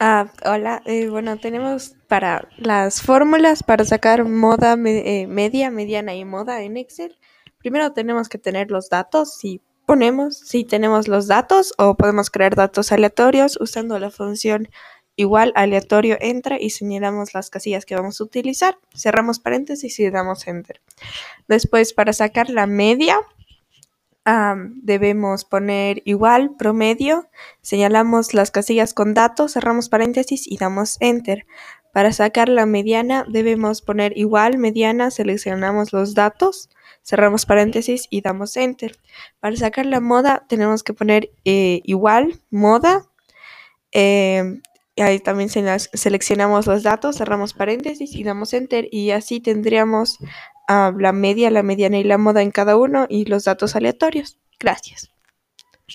Ah, hola, eh, bueno, tenemos para las fórmulas para sacar moda eh, media, mediana y moda en Excel. Primero tenemos que tener los datos, si ponemos, si tenemos los datos o podemos crear datos aleatorios usando la función igual aleatorio entra y señalamos las casillas que vamos a utilizar, cerramos paréntesis y damos enter. Después para sacar la media, debemos poner igual promedio, señalamos las casillas con datos, cerramos paréntesis y damos enter. Para sacar la mediana debemos poner igual mediana, seleccionamos los datos, cerramos paréntesis y damos enter. Para sacar la moda tenemos que poner eh, igual moda. y ahí también seleccionamos los datos, cerramos paréntesis y damos enter y así tendríamos ah, la media, la mediana y la moda en cada uno y los datos aleatorios. Gracias.